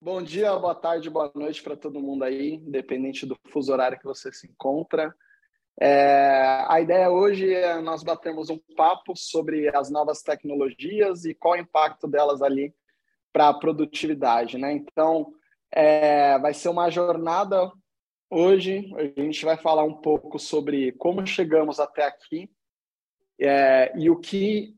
Bom dia, boa tarde, boa noite para todo mundo aí, independente do fuso horário que você se encontra. É, a ideia hoje é nós batermos um papo sobre as novas tecnologias e qual o impacto delas ali para a produtividade, né? Então, é, vai ser uma jornada hoje. A gente vai falar um pouco sobre como chegamos até aqui é, e o que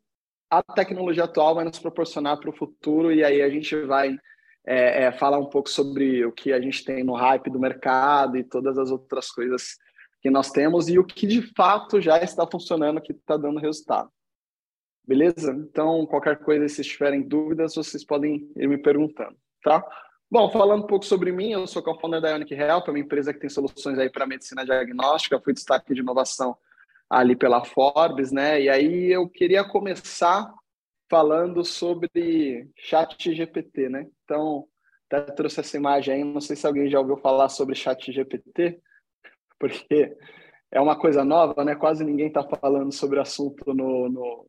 a tecnologia atual vai nos proporcionar para o futuro. E aí a gente vai é, é, falar um pouco sobre o que a gente tem no hype do mercado e todas as outras coisas que nós temos e o que de fato já está funcionando, que está dando resultado. Beleza? Então, qualquer coisa, se tiverem dúvidas, vocês podem ir me perguntando, tá? Bom, falando um pouco sobre mim, eu sou co-founder da Ionic Health, é uma empresa que tem soluções aí para medicina diagnóstica, fui destaque de inovação ali pela Forbes, né? E aí eu queria começar falando sobre chat GPT, né? Então, até trouxe essa imagem aí, não sei se alguém já ouviu falar sobre chat GPT, porque é uma coisa nova, né? Quase ninguém está falando sobre o assunto no, no,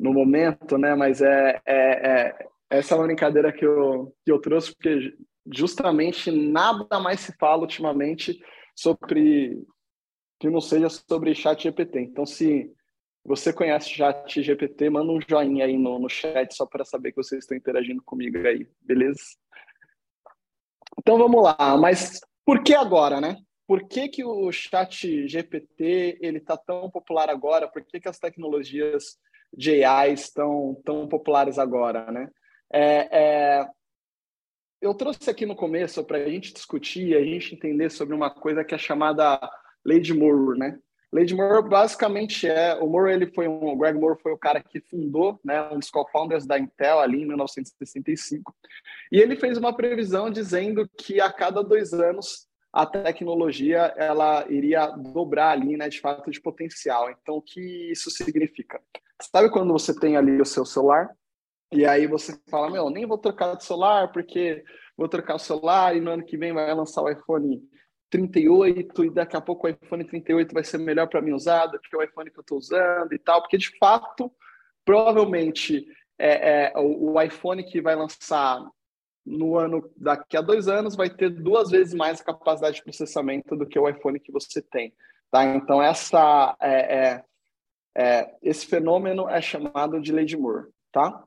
no, momento, né? Mas é, é, é, essa é uma brincadeira que eu, que eu trouxe, porque justamente nada mais se fala ultimamente sobre que não seja sobre chat GPT. Então, se você conhece chat GPT, manda um joinha aí no, no chat só para saber que vocês estão interagindo comigo aí, beleza? Então vamos lá, mas por que agora, né? por que, que o chat GPT ele está tão popular agora? Por que, que as tecnologias de AI estão tão populares agora, né? É, é, eu trouxe aqui no começo para a gente discutir, a gente entender sobre uma coisa que é chamada De Moore, né? De Moore basicamente é o Moore ele foi um o Greg Moore foi o cara que fundou, né, um dos co-founders da Intel ali em 1965 e ele fez uma previsão dizendo que a cada dois anos a tecnologia ela iria dobrar ali, né, de fato, de potencial. Então, o que isso significa? Sabe quando você tem ali o seu celular e aí você fala, meu, nem vou trocar de celular porque vou trocar o celular e no ano que vem vai lançar o iPhone 38 e daqui a pouco o iPhone 38 vai ser melhor para mim usar do que o iPhone que eu estou usando e tal, porque de fato, provavelmente é, é, o, iPhone que vai lançar no ano daqui a dois anos vai ter duas vezes mais capacidade de processamento do que o iPhone que você tem. Tá? Então essa é, é, é, esse fenômeno é chamado de lei de Moore, tá?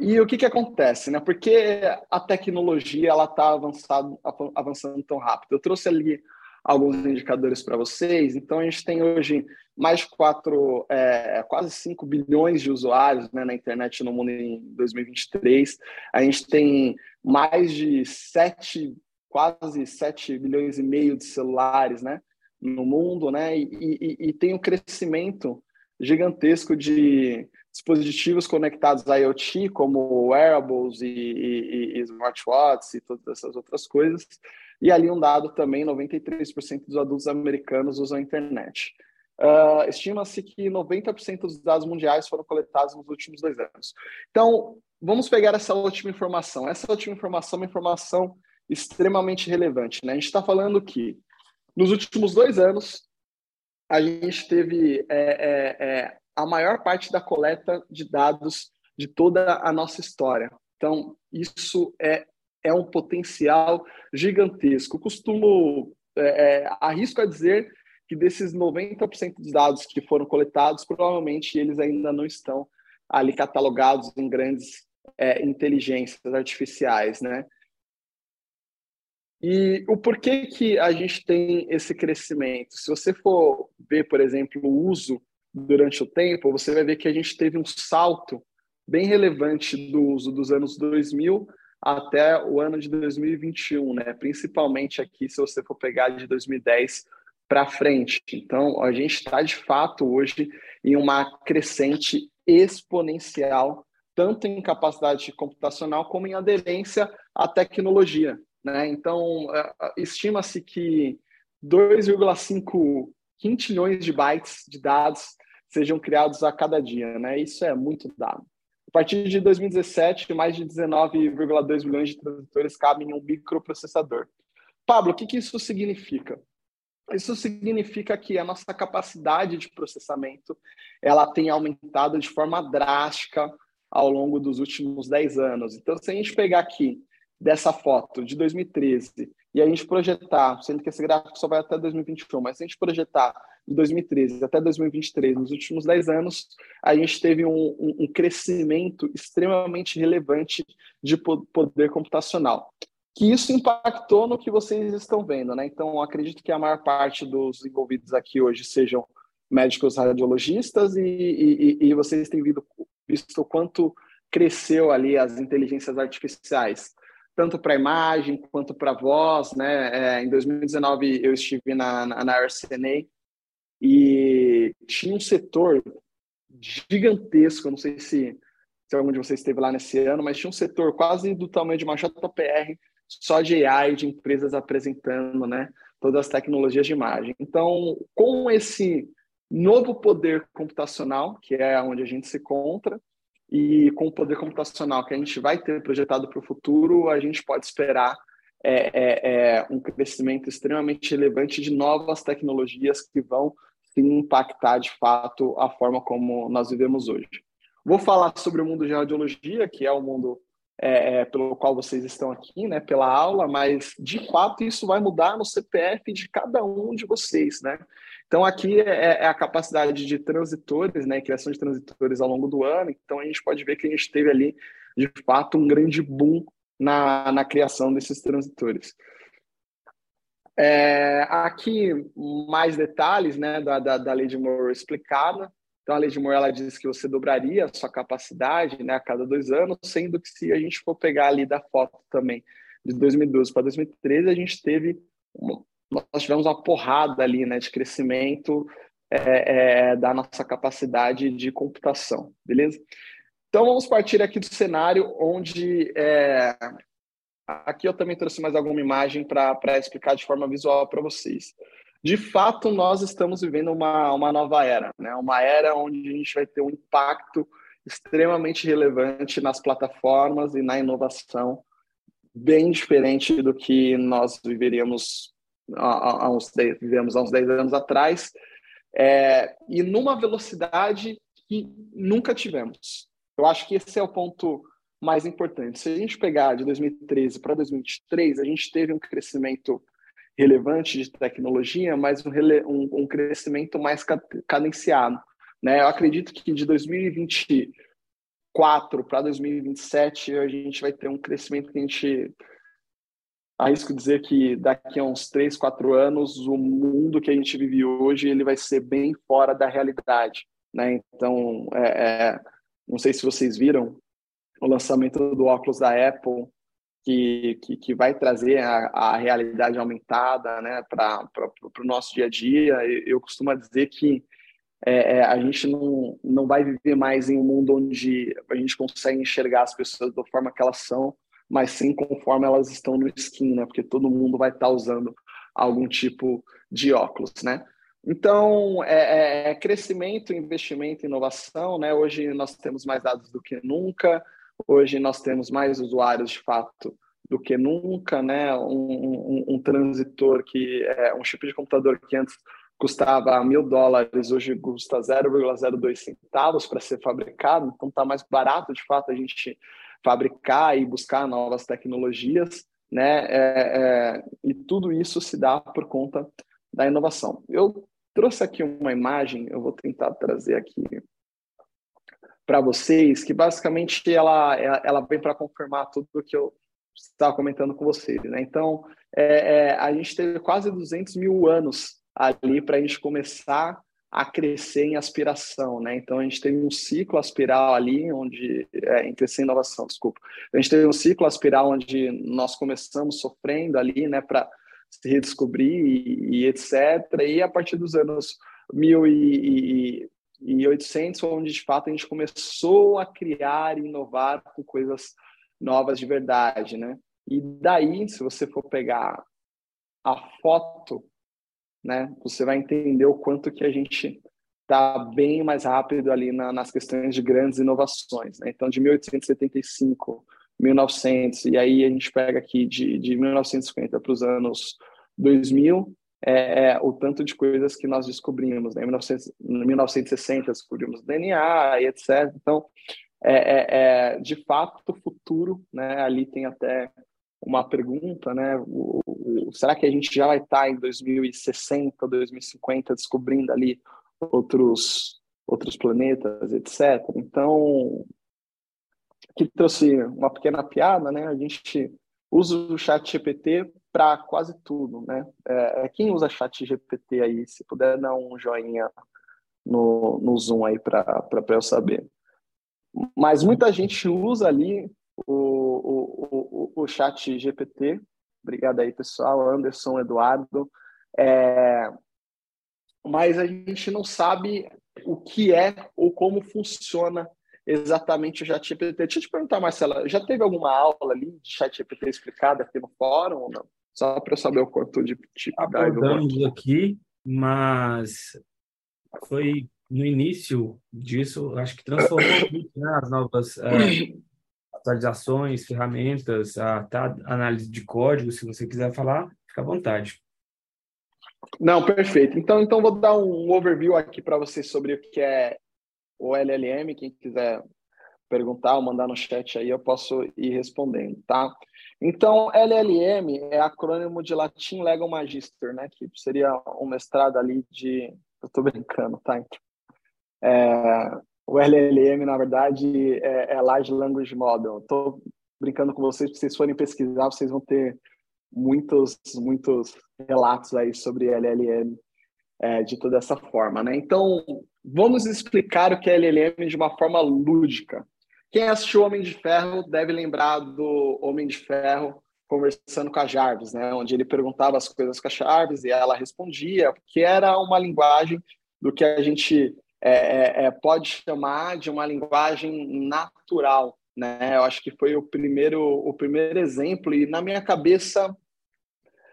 E o que que acontece, né? Porque a tecnologia ela está avançando, avançando tão rápido. Eu trouxe ali alguns indicadores para vocês. Então, a gente tem hoje mais de quatro, é, quase 5 bilhões de usuários né, na internet no mundo em 2023. A gente tem mais de 7, quase 7 bilhões e meio de celulares né, no mundo, né? E, e, e tem um crescimento gigantesco de dispositivos conectados a IoT, como wearables e, e, e smartwatches e todas essas outras coisas. E ali um dado também, 93% dos adultos americanos usam a internet. Uh, Estima-se que 90% dos dados mundiais foram coletados nos últimos dois anos. Então, vamos pegar essa última informação. Essa última informação é uma informação extremamente relevante. Né? A gente está falando que, nos últimos dois anos, a gente teve é, é, é, a maior parte da coleta de dados de toda a nossa história. Então, isso é é um potencial gigantesco. costumo, é, é, arrisco a dizer que desses 90% dos dados que foram coletados, provavelmente eles ainda não estão ali catalogados em grandes é, inteligências artificiais, né? E o porquê que a gente tem esse crescimento? Se você for ver, por exemplo, o uso durante o tempo, você vai ver que a gente teve um salto bem relevante do uso dos anos 2000 até o ano de 2021, né? Principalmente aqui, se você for pegar de 2010 para frente. Então, a gente está de fato hoje em uma crescente exponencial, tanto em capacidade computacional como em aderência à tecnologia. Né? Então, é, estima-se que 2,5 quintilhões de bytes de dados sejam criados a cada dia. Né? Isso é muito dado. A partir de 2017, mais de 19,2 milhões de transistores cabem em um microprocessador. Pablo, o que, que isso significa? Isso significa que a nossa capacidade de processamento ela tem aumentado de forma drástica ao longo dos últimos 10 anos. Então, se a gente pegar aqui dessa foto de 2013 e a gente projetar, sendo que esse gráfico só vai até 2021, mas se a gente projetar de 2013 até 2023, nos últimos 10 anos, a gente teve um, um, um crescimento extremamente relevante de poder computacional que isso impactou no que vocês estão vendo, né? Então, acredito que a maior parte dos envolvidos aqui hoje sejam médicos radiologistas e, e, e vocês têm visto o quanto cresceu ali as inteligências artificiais, tanto para imagem quanto para voz, né? É, em 2019 eu estive na, na, na RCNA e tinha um setor gigantesco, não sei se, se algum de vocês esteve lá nesse ano, mas tinha um setor quase do tamanho de uma JPR só de AI, de empresas apresentando né, todas as tecnologias de imagem. Então, com esse novo poder computacional, que é onde a gente se encontra, e com o poder computacional que a gente vai ter projetado para o futuro, a gente pode esperar é, é, é, um crescimento extremamente relevante de novas tecnologias que vão sim, impactar de fato a forma como nós vivemos hoje. Vou falar sobre o mundo de radiologia, que é o mundo é, é, pelo qual vocês estão aqui, né, pela aula, mas de fato isso vai mudar no CPF de cada um de vocês, né? Então aqui é, é a capacidade de transitores, né, criação de transitores ao longo do ano. Então a gente pode ver que a gente teve ali de fato um grande boom na, na criação desses transitores. É, aqui mais detalhes né, da, da, da lei de Moore explicada. Então, a lei de Moore ela diz que você dobraria a sua capacidade né, a cada dois anos, sendo que se a gente for pegar ali da foto também, de 2012 para 2013, a gente teve, uma, nós tivemos uma porrada ali né, de crescimento é, é, da nossa capacidade de computação, beleza? Então, vamos partir aqui do cenário onde. É, aqui eu também trouxe mais alguma imagem para explicar de forma visual para vocês de fato, nós estamos vivendo uma, uma nova era, né? uma era onde a gente vai ter um impacto extremamente relevante nas plataformas e na inovação, bem diferente do que nós viveríamos há, uns 10, vivemos há uns 10 anos atrás, é, e numa velocidade que nunca tivemos. Eu acho que esse é o ponto mais importante. Se a gente pegar de 2013 para 2023, a gente teve um crescimento relevante de tecnologia, mas um, um, um crescimento mais cadenciado. Né? Eu acredito que de 2024 para 2027 a gente vai ter um crescimento que a gente arrisco dizer que daqui a uns 3, 4 anos o mundo que a gente vive hoje ele vai ser bem fora da realidade. Né? Então, é, é, não sei se vocês viram o lançamento do óculos da Apple que, que, que vai trazer a, a realidade aumentada né, para o nosso dia a dia. Eu, costumo dizer que é, é, a gente não, não vai viver mais em um mundo onde a gente consegue enxergar as pessoas da forma que elas são, mas sim conforme elas estão no skin, né? Porque todo mundo vai estar tá usando algum tipo de óculos, né? Então, é, é, é crescimento, investimento, inovação, né? Hoje nós temos mais dados do que nunca, Hoje nós temos mais usuários de fato do que nunca, né? Um, um, um transitor que é um chip de computador que antes custava mil dólares, hoje custa 0,02 centavos para ser fabricado, então está mais barato de fato a gente fabricar e buscar novas tecnologias, né? É, é, e tudo isso se dá por conta da inovação. Eu trouxe aqui uma imagem, eu vou tentar trazer aqui para vocês, que basicamente ela, ela vem para confirmar tudo o que eu estava comentando com vocês. Né? Então, é, é, a gente teve quase 200 mil anos ali para a gente começar a crescer em aspiração, né? Então a gente teve um ciclo aspiral ali, onde é, em crescer inovação, desculpa. A gente teve um ciclo aspiral onde nós começamos sofrendo ali, né, para se redescobrir e, e, etc. E a partir dos anos mil e, e e 800, onde de fato a gente começou a criar e inovar com coisas novas de verdade, né? E daí, se você for pegar a foto, né, você vai entender o quanto que a gente está bem mais rápido ali na, nas questões de grandes inovações. Né? Então, de 1875, 1900, e aí a gente pega aqui de, de 1950 para os anos 2000, é, é, o tanto de coisas que nós descobrimos. Né? Em 1960 descobrimos DNA e etc. Então, é, é, é, de fato, o futuro, né? ali tem até uma pergunta, né? O, o, será que a gente já vai estar em 2060, 2050 descobrindo ali outros outros planetas, etc. Então, que trouxe uma pequena piada, né? A gente usa o Chat GPT para quase tudo, né? É, é, quem usa Chat GPT aí, se puder dar um joinha no, no Zoom aí para eu saber. Mas muita gente usa ali o, o, o, o Chat GPT. Obrigado aí, pessoal. Anderson, Eduardo. É, mas a gente não sabe o que é ou como funciona exatamente o ChatGPT. Deixa eu te perguntar, Marcela, já teve alguma aula ali de ChatGPT explicada aqui no fórum ou não? Só para eu saber o quanto de tipo Abordamos aqui, mas foi no início disso, acho que transformou muito né, as novas é, atualizações, ferramentas, a tá, análise de código, se você quiser falar, fica à vontade. Não, perfeito. Então, então vou dar um overview aqui para vocês sobre o que é o LLM. Quem quiser perguntar ou mandar no chat aí, eu posso ir respondendo, tá? Então, LLM é acrônimo de latim Legum Magister, né? Que seria um mestrado ali de... Eu tô brincando, tá? É... O LLM, na verdade, é, é Large Language Model. Estou brincando com vocês, se vocês forem pesquisar, vocês vão ter muitos, muitos relatos aí sobre LLM é, de toda essa forma, né? Então, vamos explicar o que é LLM de uma forma lúdica. Quem assistiu Homem de Ferro deve lembrar do Homem de Ferro conversando com a Jarvis, né? Onde ele perguntava as coisas com a Jarvis e ela respondia, que era uma linguagem do que a gente é, é, é, pode chamar de uma linguagem natural, né? Eu acho que foi o primeiro, o primeiro exemplo e na minha cabeça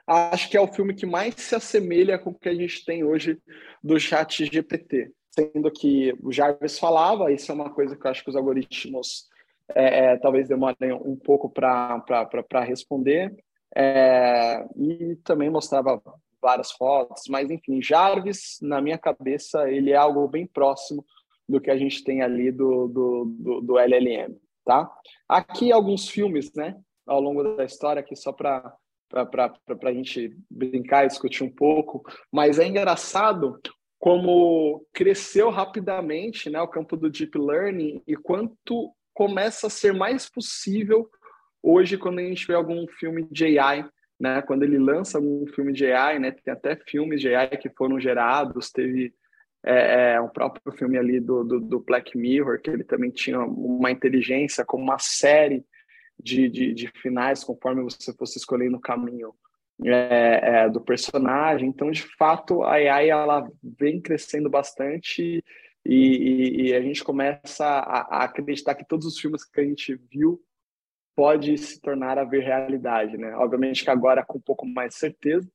acho que é o filme que mais se assemelha com o que a gente tem hoje do Chat GPT, sendo que o Jarvis falava, isso é uma coisa que eu acho que os algoritmos é, é, talvez demorem um pouco para responder, é, e também mostrava várias fotos, mas enfim, Jarvis, na minha cabeça, ele é algo bem próximo do que a gente tem ali do, do, do, do LLM tá? Aqui alguns filmes, né, ao longo da história, aqui só para para a gente brincar e discutir um pouco, mas é engraçado como cresceu rapidamente né, o campo do deep learning e quanto começa a ser mais possível hoje quando a gente vê algum filme de AI, né, quando ele lança algum filme de AI, né, tem até filmes de AI que foram gerados, teve é, é, um próprio filme ali do, do, do, Black Mirror, que ele também tinha uma inteligência com uma série de, de, de finais conforme você fosse escolhendo o caminho é, é, do personagem. Então, de fato, a AI ela vem crescendo bastante e, e, e a gente começa a, a, acreditar que todos os filmes que a gente viu pode se tornar a ver realidade, né? Obviamente que agora com um pouco mais de certeza,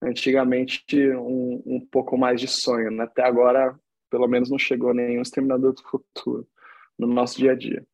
antigamente um, um pouco mais de sonho. Né? Até agora, pelo menos, não chegou nenhum exterminador do futuro no nosso dia a dia.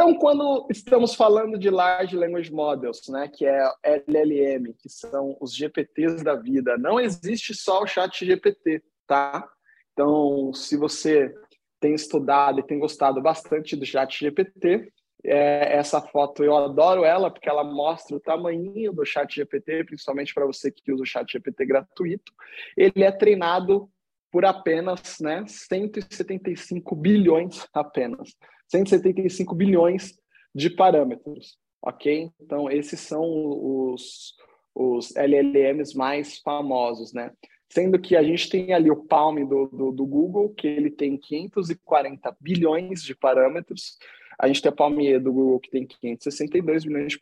Então, quando estamos falando de Large Language Models, né, que é LLM, que são os GPTs da vida, não existe só o chat GPT, tá? Então, se você tem estudado e tem gostado bastante do chat GPT, é, essa foto eu adoro ela porque ela mostra o tamanho do chat GPT, principalmente para você que usa o chat GPT gratuito. Ele é treinado por apenas né, 175 bilhões apenas. 175 bilhões de parâmetros, ok? Então, esses são os, os LLMs mais famosos, né? Sendo que a gente tem ali o Palm do, do, do Google, que ele tem 540 bilhões de parâmetros, a gente tem a Palmier do Google, que tem 562 milhões de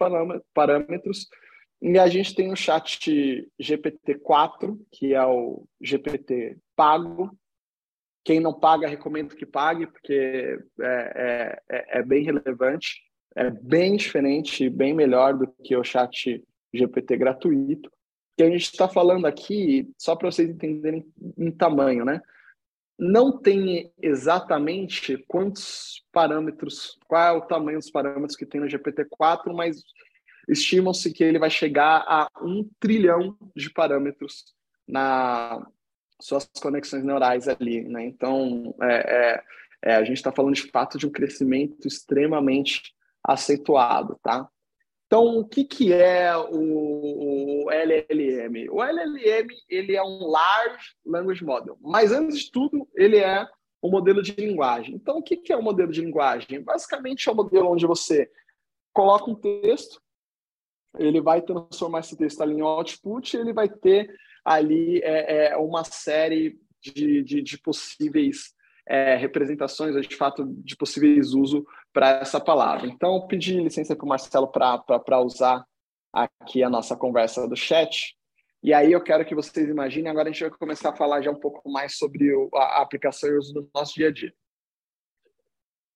parâmetros. E a gente tem o chat GPT-4, que é o GPT pago. Quem não paga, recomendo que pague, porque é, é, é bem relevante, é bem diferente, bem melhor do que o chat GPT gratuito. Que a gente está falando aqui, só para vocês entenderem em tamanho, né? não tem exatamente quantos parâmetros, qual é o tamanho dos parâmetros que tem no GPT-4, mas estimam-se que ele vai chegar a um trilhão de parâmetros na suas conexões neurais ali, né? Então, é, é, é, a gente está falando de fato de um crescimento extremamente acentuado, tá? Então, o que, que é o, o, LLM? O LLM ele é um Large Language Model, mas antes de tudo, ele é um modelo de linguagem. Então, o que, que é um modelo de linguagem? Basicamente, é um modelo onde você coloca um texto, ele vai transformar esse texto ali em output, ele vai ter ali é, é uma série de, de, de possíveis é, representações, ou de fato, de possíveis uso para essa palavra. Então, pedi licença para o Marcelo para usar aqui a nossa conversa do chat. E aí eu quero que vocês imaginem, agora a gente vai começar a falar já um pouco mais sobre a aplicação e uso do nosso dia a dia.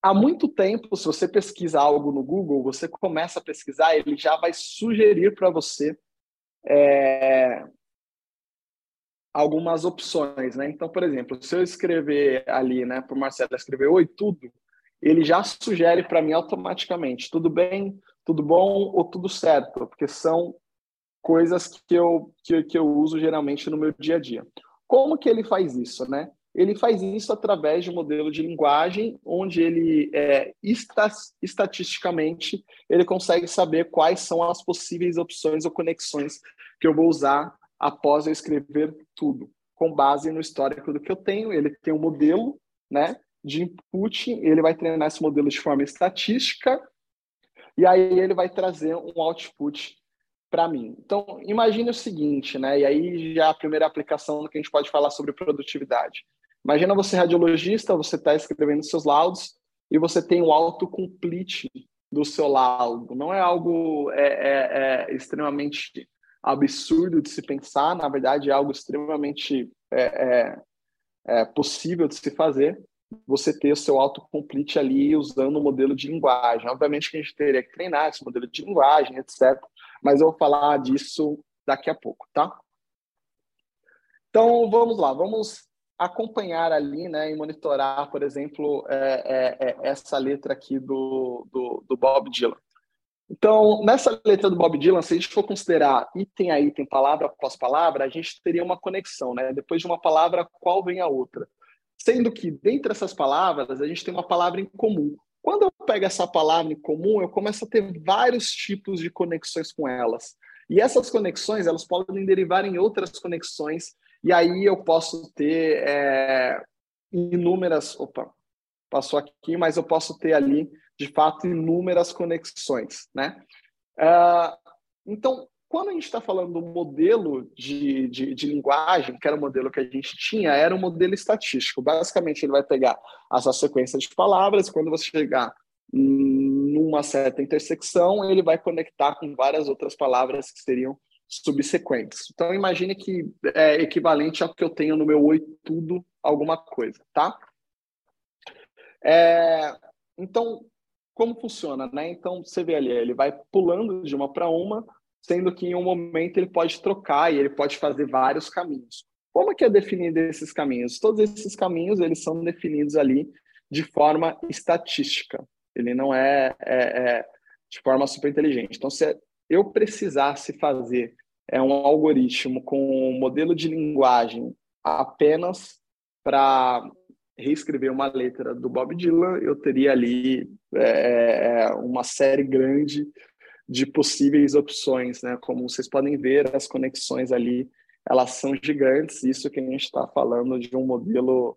Há muito tempo, se você pesquisa algo no Google, você começa a pesquisar, ele já vai sugerir para você é, algumas opções, né? Então, por exemplo, se eu escrever ali, né, para o Marcelo escrever oi tudo, ele já sugere para mim automaticamente tudo bem, tudo bom ou tudo certo, porque são coisas que eu que, que eu uso geralmente no meu dia a dia. Como que ele faz isso, né? Ele faz isso através de um modelo de linguagem onde ele é, estatisticamente ele consegue saber quais são as possíveis opções ou conexões que eu vou usar após eu escrever tudo, com base no histórico do que eu tenho. Ele tem um modelo né, de input, ele vai treinar esse modelo de forma estatística, e aí ele vai trazer um output para mim. Então, imagine o seguinte, né? E aí já a primeira aplicação que a gente pode falar sobre produtividade. Imagina você radiologista, você está escrevendo seus laudos e você tem o autocomplete do seu laudo. Não é algo é, é, é extremamente absurdo de se pensar, na verdade é algo extremamente é, é, é, possível de se fazer, você ter o seu autocomplete ali usando um modelo de linguagem. Obviamente que a gente teria que treinar esse modelo de linguagem, etc. Mas eu vou falar disso daqui a pouco, tá? Então, vamos lá, vamos acompanhar ali, né, e monitorar, por exemplo, é, é, é essa letra aqui do, do, do Bob Dylan. Então, nessa letra do Bob Dylan, se a gente for considerar item a item, palavra após palavra, a gente teria uma conexão, né? Depois de uma palavra, qual vem a outra? Sendo que, dentre essas palavras, a gente tem uma palavra em comum. Quando eu pego essa palavra em comum, eu começo a ter vários tipos de conexões com elas. E essas conexões, elas podem derivar em outras conexões, e aí eu posso ter é, inúmeras... Opa, passou aqui, mas eu posso ter ali de fato, inúmeras conexões, né? Uh, então, quando a gente está falando do modelo de, de, de, linguagem, que era o modelo que a gente tinha, era um modelo estatístico. Basicamente, ele vai pegar essa sequência de palavras, quando você chegar numa certa intersecção, ele vai conectar com várias outras palavras que seriam subsequentes. Então, imagine que é equivalente ao que eu tenho no meu oi tudo, alguma coisa, tá? É, então, como funciona, né? Então você vê ali, ele vai pulando de uma para uma, sendo que em um momento ele pode trocar e ele pode fazer vários caminhos. Como é que é definido esses caminhos? Todos esses caminhos eles são definidos ali de forma estatística. Ele não é, é, é de forma super inteligente. Então, se eu precisasse fazer é um algoritmo com um modelo de linguagem apenas para reescrever uma letra do Bob Dylan, eu teria ali é, é, uma série grande de possíveis opções, né? Como vocês podem ver, as conexões ali elas são gigantes. Isso que a gente está falando de um modelo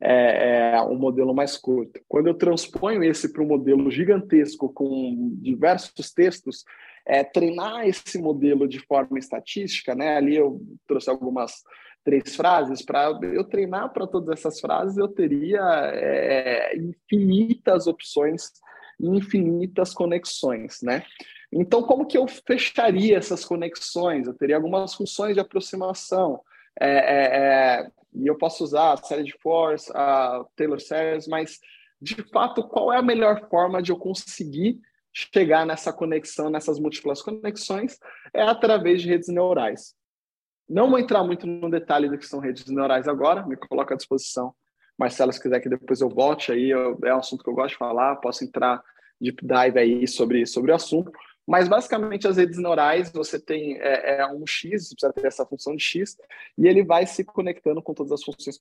é, é, um modelo mais curto. Quando eu transponho esse para um modelo gigantesco com diversos textos, é, treinar esse modelo de forma estatística, né? Ali eu trouxe algumas três frases, para eu treinar para todas essas frases, eu teria é, infinitas opções, infinitas conexões, né? Então, como que eu fecharia essas conexões? Eu teria algumas funções de aproximação, é, é, e eu posso usar a série de Force, a Taylor Series, mas, de fato, qual é a melhor forma de eu conseguir chegar nessa conexão, nessas múltiplas conexões? É através de redes neurais. Não vou entrar muito no detalhe do que são redes neurais agora, me coloco à disposição. Marcelo, se quiser que depois eu volte aí, eu, é um assunto que eu gosto de falar, posso entrar deep dive aí sobre, sobre o assunto. Mas basicamente as redes neurais você tem é, é um X, você precisa ter essa função de X, e ele vai se conectando com todas as funções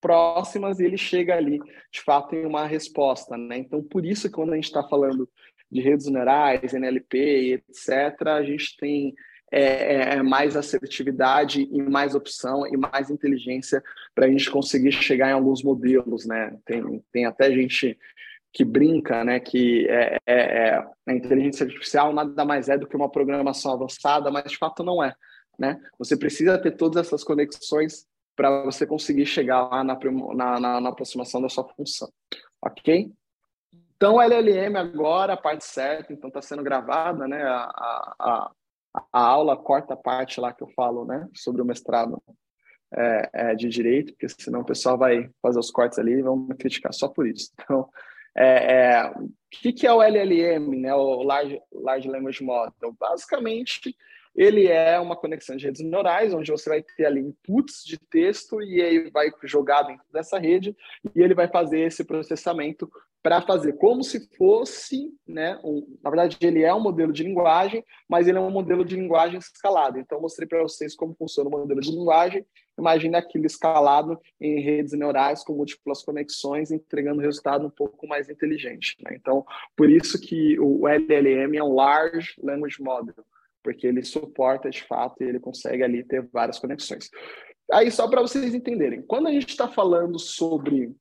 próximas e ele chega ali, de fato, em uma resposta. Né? Então, por isso que quando a gente está falando de redes neurais, NLP, etc., a gente tem é, é, é, mais assertividade e mais opção e mais inteligência para a gente conseguir chegar em alguns modelos, né? Tem, tem até gente que brinca, né, que é, é, é, a inteligência artificial nada mais é do que uma programação avançada, mas de fato não é, né? Você precisa ter todas essas conexões para você conseguir chegar lá na, na, na, na aproximação da sua função, ok? Então, LLM agora, a parte certa, então está sendo gravada, né? A, a, a aula corta a parte lá que eu falo, né, sobre o mestrado é, é, de direito, porque senão o pessoal vai fazer os cortes ali e vão me criticar só por isso. Então, é, é, o que, que é o LLM, né, o Large, Large Language Model? Basicamente, ele é uma conexão de redes neurais, onde você vai ter ali inputs de texto e aí vai jogar dentro dessa rede e ele vai fazer esse processamento para fazer como se fosse, né, um, na verdade ele é um modelo de linguagem, mas ele é um modelo de linguagem escalado. Então mostrei para vocês como funciona o modelo de linguagem. Imagine aquilo escalado em redes neurais com múltiplas conexões, entregando resultado um pouco mais inteligente. Né? Então, por isso que o LLM é um Large Language Model porque ele suporta de fato e ele consegue ali ter várias conexões. Aí, só para vocês entenderem, quando a gente está falando sobre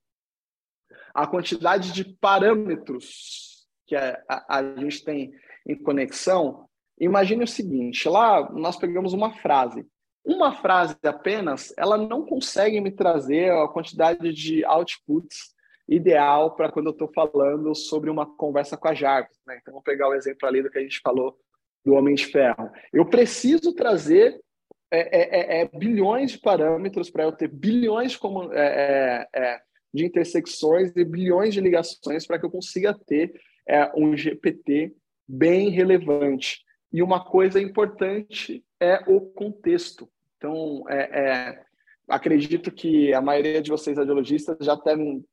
a quantidade de parâmetros que a, a, a gente tem em conexão, imagine o seguinte: lá nós pegamos uma frase. Uma frase apenas, ela não consegue me trazer a quantidade de outputs ideal para quando eu estou falando sobre uma conversa com a Jarvis. Né? Então, vou pegar o exemplo ali do que a gente falou do Homem de Ferro. Eu preciso trazer é, é, é, é bilhões de parâmetros para eu ter bilhões de, é, é, de intersecções e bilhões de ligações para que eu consiga ter um GPT bem relevante. E uma coisa importante é o contexto. Então, acredito que a maioria de vocês, radiologistas, já devem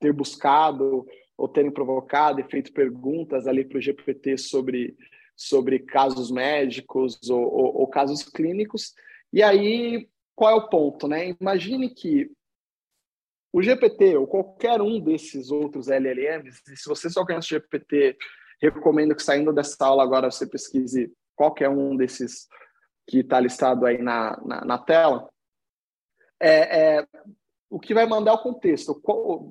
ter buscado ou terem provocado e feito perguntas ali para o GPT sobre sobre casos médicos ou, ou, ou casos clínicos. E aí, qual é o ponto? Né? Imagine que o GPT ou qualquer um desses outros LLMs, se você só conhece o GPT, recomendo que saindo dessa aula agora você pesquise qualquer um desses que está listado aí na, na, na tela. É, é, o que vai mandar é o contexto.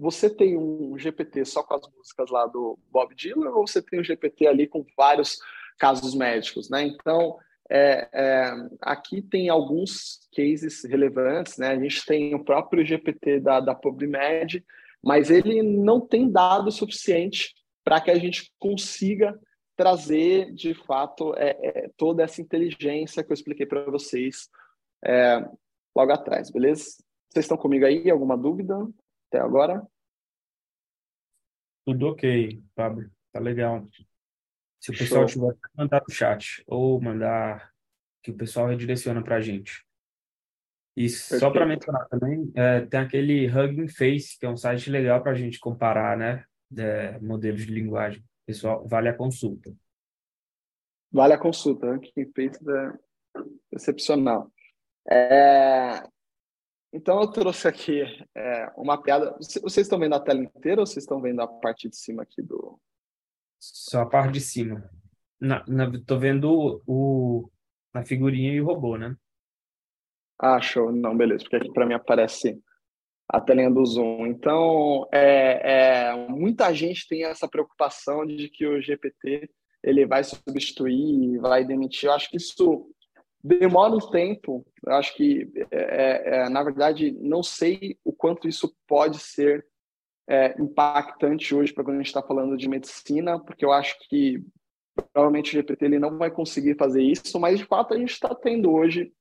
Você tem um GPT só com as músicas lá do Bob Dylan ou você tem um GPT ali com vários casos médicos, né? Então, é, é, aqui tem alguns cases relevantes, né? A gente tem o próprio GPT da, da PubMed, mas ele não tem dado suficiente para que a gente consiga trazer, de fato, é, é toda essa inteligência que eu expliquei para vocês é, logo atrás, beleza? Vocês estão comigo aí? Alguma dúvida até agora? Tudo ok, Pablo. Tá legal. Se o pessoal Show. tiver, mandar no chat ou mandar que o pessoal redireciona para a gente. E Perfeito. só para mencionar também, é, tem aquele Hugging Face, que é um site legal para a gente comparar né, é, modelos de linguagem. Pessoal, vale a consulta. Vale a consulta, Hugging Face é excepcional. É... Então, eu trouxe aqui é, uma piada. Vocês estão vendo a tela inteira ou vocês estão vendo a parte de cima aqui do, só a parte de cima. Na, na, tô vendo o, o, na figurinha e o robô, né? Ah, show. Não, beleza. Porque aqui para mim aparece a telinha do Zoom. Então, é, é, muita gente tem essa preocupação de que o GPT ele vai substituir, vai demitir. Eu acho que isso demora um tempo. Eu acho que, é, é, na verdade, não sei o quanto isso pode ser é, impactante hoje para quando a gente está falando de medicina, porque eu acho que provavelmente o GPT ele não vai conseguir fazer isso, mas de fato a gente está tendo hoje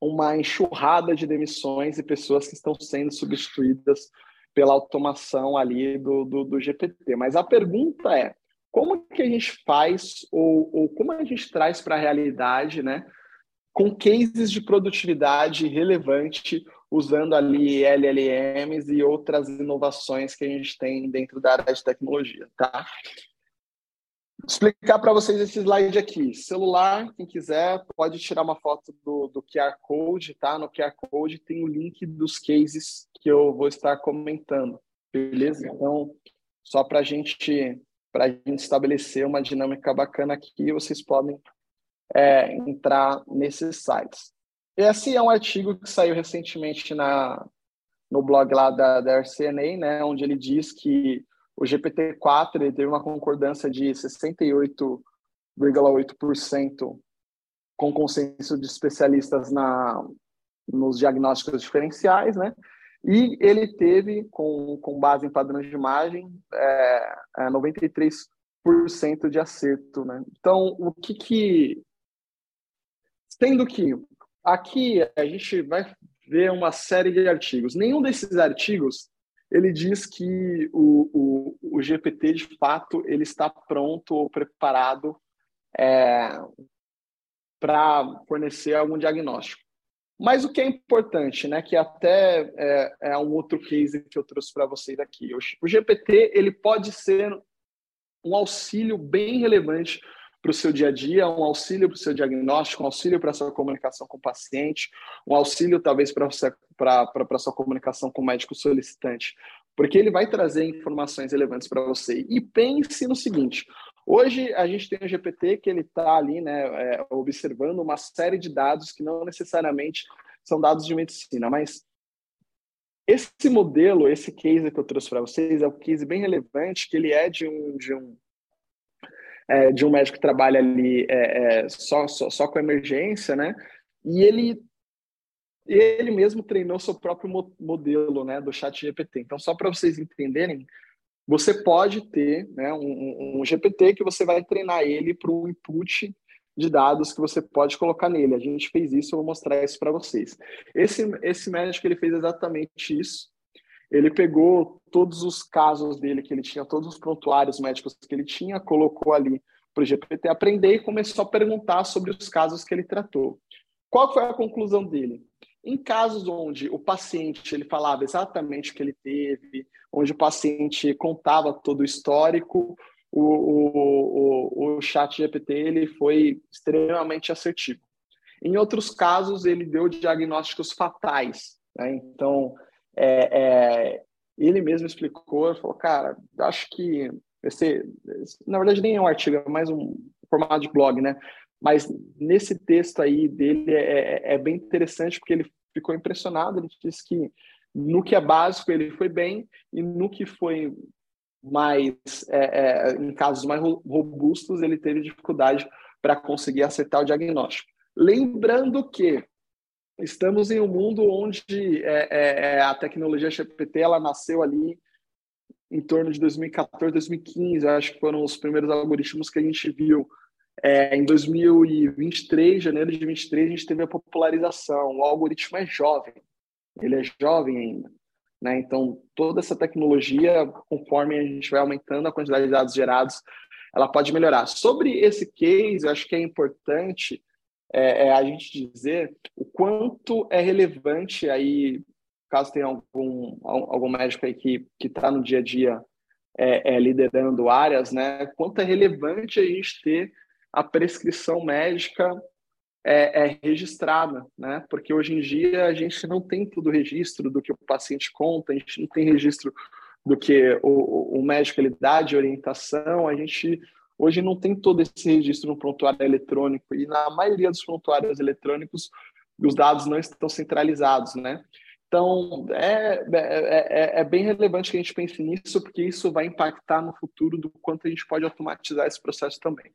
uma enxurrada de demissões e pessoas que estão sendo substituídas pela automação ali do, do, do GPT. Mas a pergunta é, como que a gente faz ou, ou como a gente traz para a realidade, né, com cases de produtividade relevante usando ali LLMs e outras inovações que a gente tem dentro da área de tecnologia, tá? explicar para vocês esse slide aqui. Celular, quem quiser, pode tirar uma foto do, do QR Code, tá? No QR Code tem o link dos cases que eu vou estar comentando, beleza? Então, só para gente, a gente estabelecer uma dinâmica bacana aqui, vocês podem é, entrar nesses sites. Esse é um artigo que saiu recentemente na, no blog lá da, da RCNA, né, onde ele diz que o GPT-4 ele teve uma concordância de 68,8% com consenso de especialistas na, nos diagnósticos diferenciais, né? E ele teve, com, com base em padrões de imagem, é, é 93% de acerto, né? Então, o que que... Sendo que aqui a gente vai ver uma série de artigos. Nenhum desses artigos ele diz que o, o, o GPT, de fato, ele está pronto ou preparado é, para fornecer algum diagnóstico. Mas o que é importante, né, que até é, é um outro case que eu trouxe para vocês aqui. O, o GPT ele pode ser um auxílio bem relevante para o seu dia a dia, um auxílio para o seu diagnóstico, um auxílio para a sua comunicação com o paciente, um auxílio talvez para a sua comunicação com o médico solicitante, porque ele vai trazer informações relevantes para você. E pense no seguinte: hoje a gente tem o GPT que ele está ali, né, é, observando uma série de dados que não necessariamente são dados de medicina, mas esse modelo, esse case que eu trouxe para vocês, é um case bem relevante, que ele é de um, de um é, de um médico que trabalha ali é, é, só, só, só, com emergência, né? E ele ele mesmo treinou seu próprio modelo, né, do Chat GPT. Então, só para vocês entenderem, você pode ter né, um, um GPT que você vai treinar ele para um input de dados que você pode colocar nele. A gente fez isso, eu vou mostrar isso para vocês. Esse, esse médico ele fez exatamente isso. Ele pegou todos os casos dele que ele tinha, todos os prontuários médicos que ele tinha, colocou ali para o GPT aprender e começou a perguntar sobre os casos que ele tratou. Qual foi a conclusão dele? Em casos onde o paciente ele falava exatamente o que ele teve, onde o paciente contava todo o histórico, o, o, o, o chat GPT ele foi extremamente assertivo. Em outros casos, ele deu diagnósticos fatais. Né? Então, é, é, ele mesmo explicou, falou, cara, acho que esse, na verdade nem é um artigo, é mais um formato de blog, né? Mas nesse texto aí dele é, é, é bem interessante porque ele ficou impressionado, ele disse que no que é básico ele foi bem e no que foi mais é, é, em casos mais robustos ele teve dificuldade para conseguir acertar o diagnóstico. Lembrando que estamos em um mundo onde é, é, é a tecnologia GPT ela nasceu ali em torno de 2014, 2015, eu acho que foram os primeiros algoritmos que a gente viu. É, em 2023, janeiro de 23, a gente teve a popularização. O algoritmo é jovem, ele é jovem ainda. Né? Então, toda essa tecnologia, conforme a gente vai aumentando a quantidade de dados gerados, ela pode melhorar. Sobre esse case, eu acho que é importante é, é a gente dizer o quanto é relevante aí, caso tenha algum, algum médico aí que está no dia a dia é, é, liderando áreas, né? Quanto é relevante a gente ter a prescrição médica é, é, registrada, né? Porque hoje em dia a gente não tem todo o registro do que o paciente conta, a gente não tem registro do que o, o médico ele dá de orientação, a gente Hoje não tem todo esse registro no prontuário eletrônico e na maioria dos prontuários eletrônicos os dados não estão centralizados, né? Então, é, é, é, é, bem relevante que a gente pense nisso, porque isso vai impactar no futuro do quanto a gente pode automatizar esse processo também.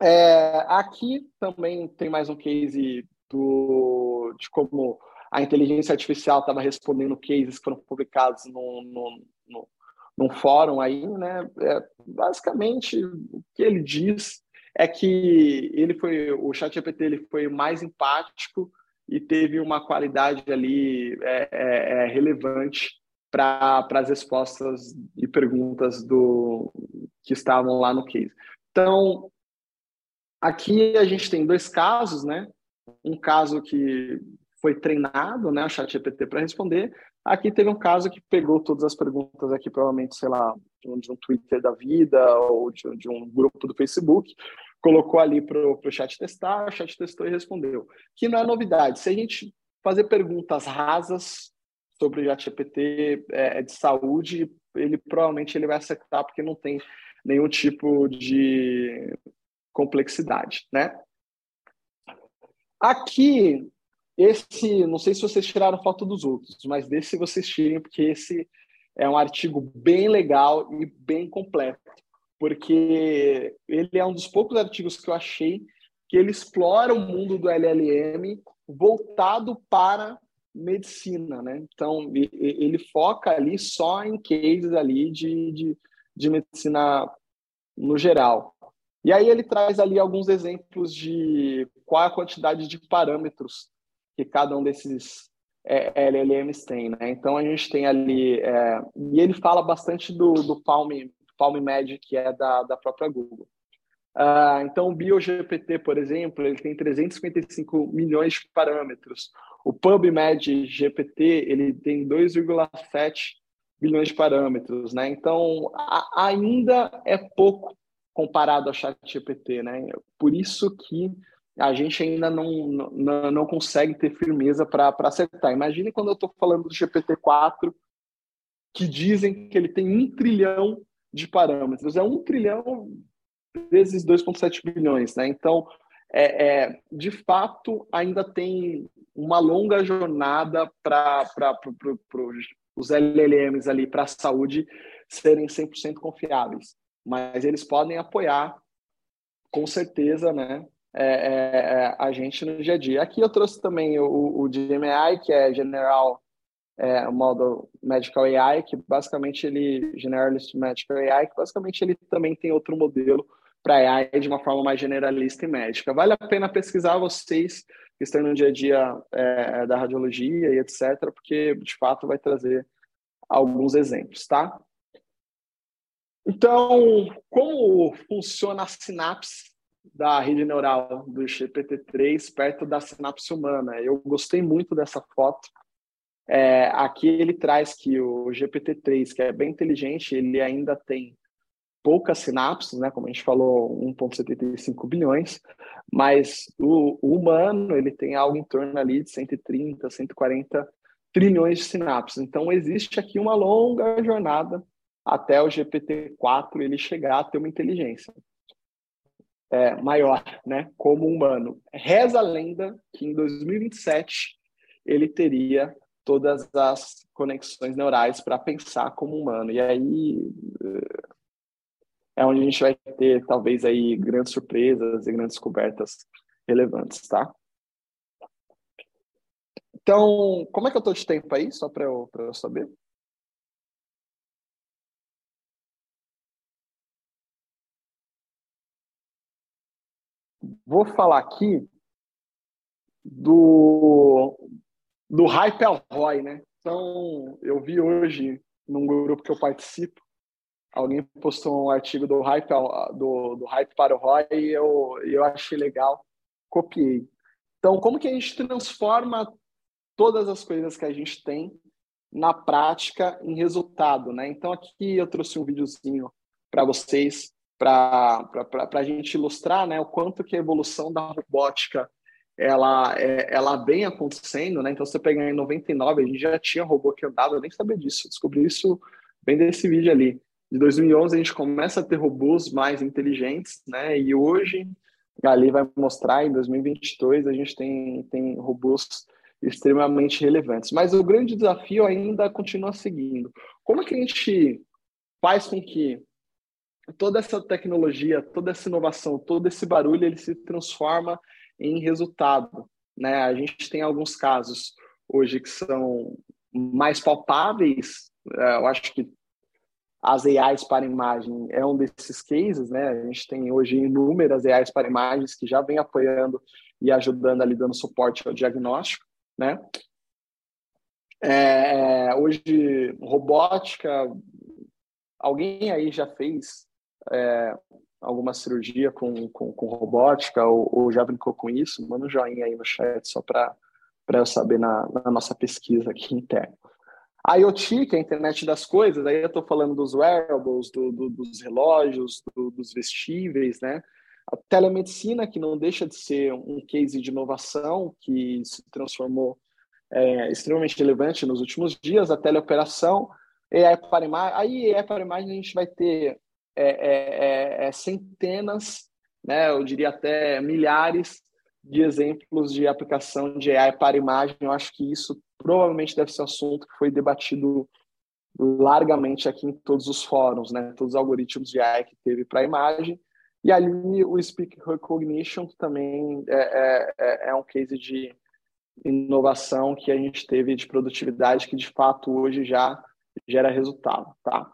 É, aqui também tem mais um case do, de como a inteligência artificial estava respondendo cases que foram publicados no, no, no, num fórum aí, né? É, basicamente, o que ele diz é que ele foi, o ChatGPT ele foi mais empático e teve uma qualidade ali é, é, é relevante para as respostas e perguntas do que estavam lá no case. Então, aqui a gente tem dois casos, né? Um caso que foi treinado, né, o ChatGPT para responder, Aqui teve um caso que pegou todas as perguntas aqui, provavelmente, sei lá, de um, de um Twitter da vida ou de, de, um grupo do Facebook, colocou ali para o chat testar, o chat testou e respondeu. Que não é novidade. Se a gente fazer perguntas rasas sobre o ChatGPT é, de saúde, ele provavelmente ele vai acertar porque não tem nenhum tipo de complexidade, né? Aqui, esse, não sei se vocês tiraram foto dos outros, mas desse vocês tirem, porque esse é um artigo bem legal e bem completo, porque ele é um dos poucos artigos que eu achei que ele explora o mundo do LLM voltado para medicina, né? Então, ele foca ali só em cases ali de, de, de medicina no geral. E aí ele traz ali alguns exemplos de qual a quantidade de parâmetros que cada um desses é, LLMs tem, né? Então a gente tem ali é, e ele fala bastante do, do Palm Palm Med que é da, da própria Google. Uh, então o BioGPT, por exemplo, ele tem 355 milhões de parâmetros. O PubMed GPT ele tem 2,7 bilhões de parâmetros, né? Então a, ainda é pouco comparado ao ChatGPT, né? Por isso que a gente ainda não, não, não consegue ter firmeza para acertar. Imagine quando eu estou falando do GPT-4, que dizem que ele tem um trilhão de parâmetros. É um trilhão vezes 2,7 bilhões, né? Então, é, é, de fato, ainda tem uma longa jornada para os LLMs ali para a saúde serem 100% confiáveis mas eles podem apoiar, com certeza, né, é, é, é, a gente no dia a dia. Aqui eu trouxe também o, o que é General é, Model Medical AI, que basicamente ele, Generalist Medical AI, que basicamente ele também tem outro modelo para AI de uma forma mais generalista e médica. Vale a pena pesquisar vocês que estão no dia a dia é, da radiologia e etc., porque de fato vai trazer alguns exemplos, tá? Então, como funciona a sinapse da rede neural do GPT-3 perto da sinapse humana? Eu gostei muito dessa foto. É, aqui ele traz que o GPT-3, que é bem inteligente, ele ainda tem poucas sinapses, né? Como a gente falou, 1,75 bilhões, mas o, o, humano ele tem algo em torno ali de 130, 140 trilhões de sinapses. Então existe aqui uma longa jornada até o GPT-4 ele chegar a ter uma inteligência é, maior, né, como humano. Reza a lenda que em 2027 ele teria todas as conexões neurais para pensar como humano. E aí é onde a gente vai ter talvez aí grandes surpresas e grandes descobertas relevantes, tá? Então, como é que eu estou de tempo aí, só para eu, eu saber? Vou falar aqui do, do Hype Roy, né? Então, eu vi hoje num grupo que eu participo, alguém postou um artigo do Hype, do, do hype para o Roy e eu, eu achei legal, copiei. Então, como que a gente transforma todas as coisas que a gente tem na prática em resultado, né? Então, aqui eu trouxe um videozinho para vocês para a gente ilustrar né, o quanto que a evolução da robótica ela, é, ela vem acontecendo, né? Então, você pegar em 99, a gente já tinha robô que andava, eu nem sabia disso, descobri isso bem desse vídeo ali. De 2011, a gente começa a ter robôs mais inteligentes, né? E hoje, ali vai mostrar, em 2022, a gente tem, tem robôs extremamente relevantes. Mas o grande desafio ainda continua seguindo. Como é que a gente faz com que toda essa tecnologia, toda essa inovação, todo esse barulho, ele se transforma em resultado. Né? A gente tem alguns casos hoje que são mais palpáveis. É, eu acho que as AIs para imagem é um desses cases, né? A gente tem hoje inúmeras AIs para imagens que já vem apoiando e ajudando ali, dando suporte ao diagnóstico, né? É, hoje, robótica, alguém aí já fez é, alguma cirurgia com, com, com robótica ou, ou, já brincou com isso, manda um joinha aí no chat só para eu saber na, na, nossa pesquisa aqui interna. A IoT, que é a internet das coisas, aí eu estou falando dos wearables, do, do, dos relógios, do, dos vestíveis, né? A telemedicina, que não deixa de ser um case de inovação que se transformou é, extremamente relevante nos últimos dias, a teleoperação, AI para imagem. Aí, AI para imagem, a gente vai ter é, é, é, é centenas, né, eu diria até milhares de exemplos de aplicação de AI para imagem. Eu acho que isso provavelmente deve ser um assunto que foi debatido largamente aqui em todos os fóruns, né? Todos os algoritmos de AI que teve para imagem. E ali o Speak Recognition, que também é, é, é, é um case de inovação que a gente teve de produtividade que de fato hoje já gera resultado, tá?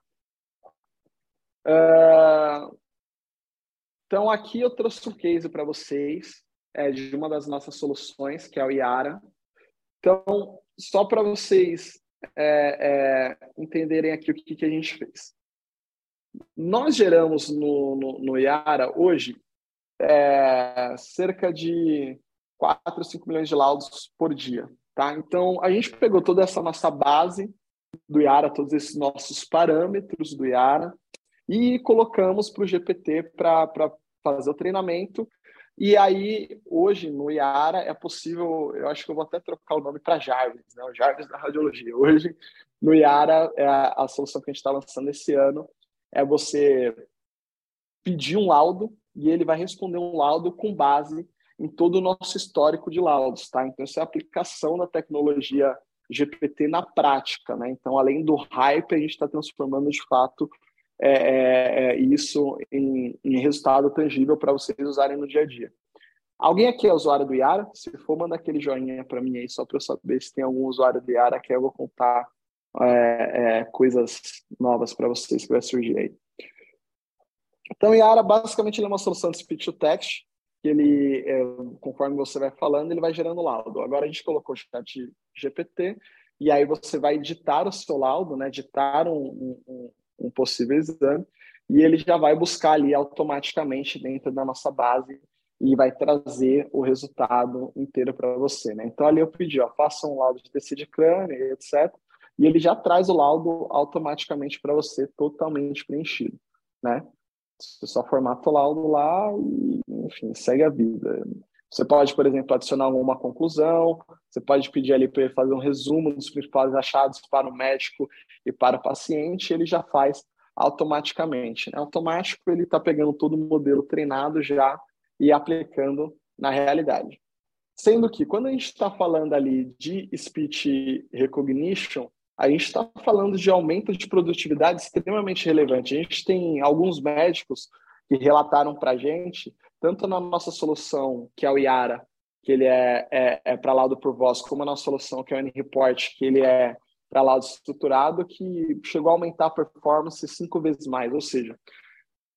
Uh, então aqui eu trouxe um case para vocês é, de uma das nossas soluções, que é o Iara. Então, só para vocês é, é, entenderem aqui o que, que, a gente fez. Nós geramos no, no, no Iara hoje é, cerca de 4, 5 milhões de laudos por dia. Tá? Então, a gente pegou toda essa nossa base do Iara, todos esses nossos parâmetros do Iara, e colocamos para o GPT para fazer o treinamento e aí, hoje, no IARA, é possível, eu acho que eu vou até trocar o nome para Jarvis, né? o Jarvis da radiologia. Hoje, no IARA, é a, solução que a gente está lançando esse ano é você pedir um laudo e ele vai responder um laudo com base em todo o nosso histórico de laudos, tá? Então, isso é a aplicação da tecnologia GPT na prática, né? Então, além do hype, a gente está transformando, de fato, é, é, é, isso em, em resultado tangível para vocês usarem no dia a dia. Alguém aqui é usuário do Yara? Se for, manda aquele joinha para mim aí, só para eu saber se tem algum usuário do Yara que eu vou contar é, é, coisas novas para vocês que vai surgir aí. Então, Yara, basicamente, ele é uma solução de speech to text, que ele, é, conforme você vai falando, ele vai gerando laudo. Agora a gente colocou o chat GPT, e aí você vai editar o seu laudo, né, editar um, um, um possível exame, e ele já vai buscar ali automaticamente dentro da nossa base e vai trazer o resultado inteiro para você, né? Então ali eu pedi, ó, faça um laudo de tecido de crânio, etc. E ele já traz o laudo automaticamente para você, totalmente preenchido, né? Você só formata o laudo lá e, enfim, segue a vida. Você pode, por exemplo, adicionar alguma conclusão, você pode pedir ali para ele fazer um resumo dos principais achados para o médico e para o paciente, ele já faz automaticamente. Né? Automático, ele está pegando todo o modelo treinado já e aplicando na realidade. Sendo que, quando a gente está falando ali de speech recognition, a gente está falando de aumento de produtividade extremamente relevante. A gente tem alguns médicos que relataram para a gente tanto na nossa solução, que é o Yara, que ele é, é, é para lado por voz, como na nossa solução, que é o N-Report, que ele é para lado estruturado, que chegou a aumentar a performance cinco vezes mais. Ou seja,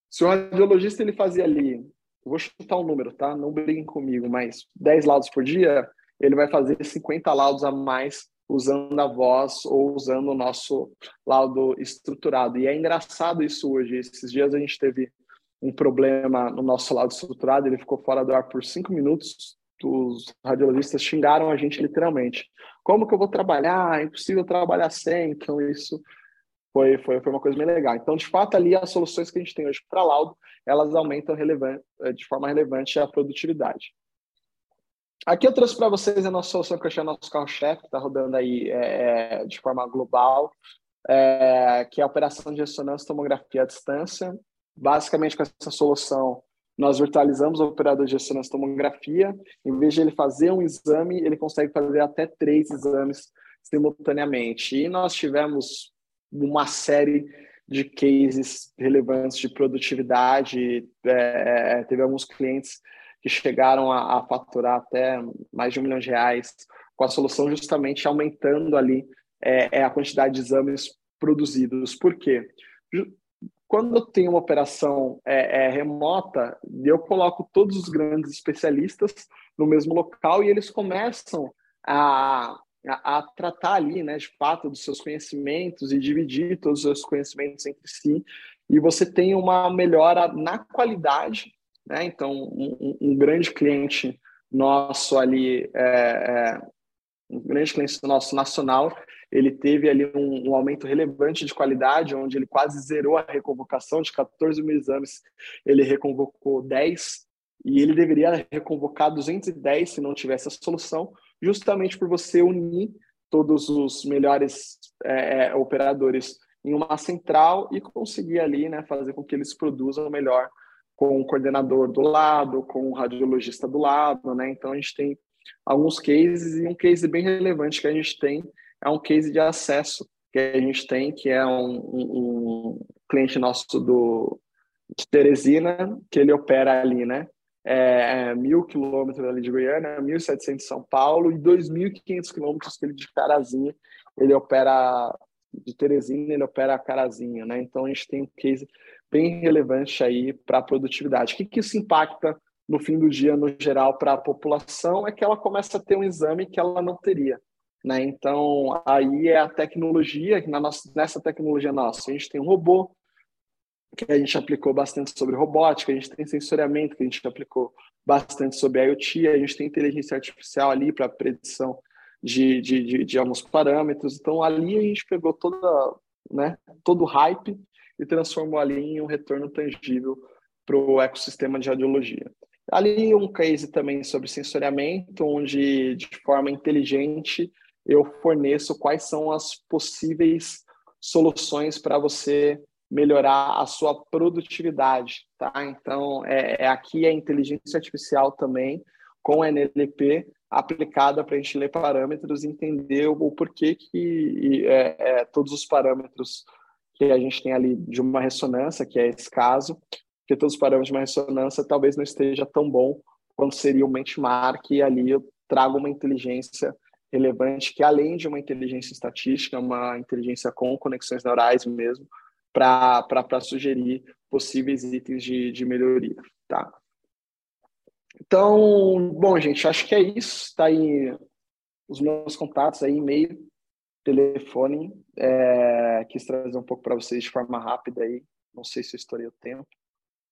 se o radiologista ele fazia ali, vou chutar um número, tá? Não briguem comigo, mas 10 laudos por dia, ele vai fazer 50 laudos a mais usando a voz ou usando o nosso laudo estruturado. E é engraçado isso hoje. Esses dias a gente teve um problema no nosso lado estruturado, ele ficou fora do ar por cinco minutos. Os radiologistas xingaram a gente literalmente. Como que eu vou trabalhar? É impossível trabalhar sem. Então, isso foi, foi, foi uma coisa bem legal. Então, de fato, ali as soluções que a gente tem hoje para laudo, elas aumentam eh, de forma relevante a produtividade. Aqui eu trouxe para vocês a nossa solução que eu chamo nosso carro-chefe, que está rodando aí é, de forma global, é, que é a operação de ressonância tomografia à distância. Basicamente, com essa solução, nós virtualizamos o operador de ressonância tomografia. Em vez de ele fazer um exame, ele consegue fazer até três exames simultaneamente. E nós tivemos uma série de cases relevantes de produtividade. É, teve alguns clientes que chegaram a, a, faturar até mais de um milhão de reais com a solução justamente aumentando ali é, é a quantidade de exames produzidos. Por quê? Quando eu tenho uma operação é, é, remota, eu coloco todos os grandes especialistas no mesmo local e eles começam a, a, a, tratar ali, né, de fato, dos seus conhecimentos e dividir todos os seus conhecimentos entre si. E você tem uma melhora na qualidade, né? Então, um, um grande cliente nosso ali é, é um grande cliente nosso nacional, ele teve ali um, um, aumento relevante de qualidade, onde ele quase zerou a reconvocação, de 14 mil exames, ele reconvocou 10, e ele deveria reconvocar 210 se não tivesse a solução, justamente por você unir todos os melhores é, é operadores em uma central e conseguir ali né, fazer com que eles produzam melhor com o coordenador do lado, com o radiologista do lado, né? Então a gente tem alguns cases e um case bem relevante que a gente tem é um case de acesso que a gente tem, que é um, um, um cliente nosso do de Teresina, que ele opera ali, né? É, é mil quilômetros ali de Goiânia, 1.700 de São Paulo e 2.500 quilômetros que ele de Carazinho, ele opera de Teresina, ele opera Carazinho, né? Então a gente tem um case bem relevante aí para a produtividade. O que, que isso impacta no fim do dia, no geral, para a população? É que ela começa a ter um exame que ela não teria. Né? Então, aí é a tecnologia, na nossa, nessa tecnologia nossa, a gente tem um robô, que a gente aplicou bastante sobre robótica, a gente tem sensoriamento, que a gente aplicou bastante sobre IoT, a gente tem inteligência artificial ali para predição de, de, de, de, alguns parâmetros. Então, ali a gente pegou toda, né, todo o hype e transformou ali em um retorno tangível para o ecossistema de radiologia. Ali um case também sobre sensoriamento, onde de forma inteligente eu forneço quais são as possíveis soluções para você melhorar a sua produtividade, tá? Então, é, é aqui a inteligência artificial também, com NLP, aplicada para a gente ler parâmetros entender o, o porquê que é, é, todos os parâmetros que a gente tem ali de uma ressonância, que é esse caso, que todos os parâmetros de uma ressonância talvez não esteja tão bom quanto seria o benchmark, e ali eu trago uma inteligência relevante, que além de uma inteligência estatística, uma inteligência com conexões neurais mesmo, para sugerir possíveis itens de, de melhoria, tá? Então, bom, gente, acho que é isso. Está aí os meus contatos aí, e-mail, telefone. É, quis trazer um pouco para vocês de forma rápida aí. Não sei se eu estourei o tempo.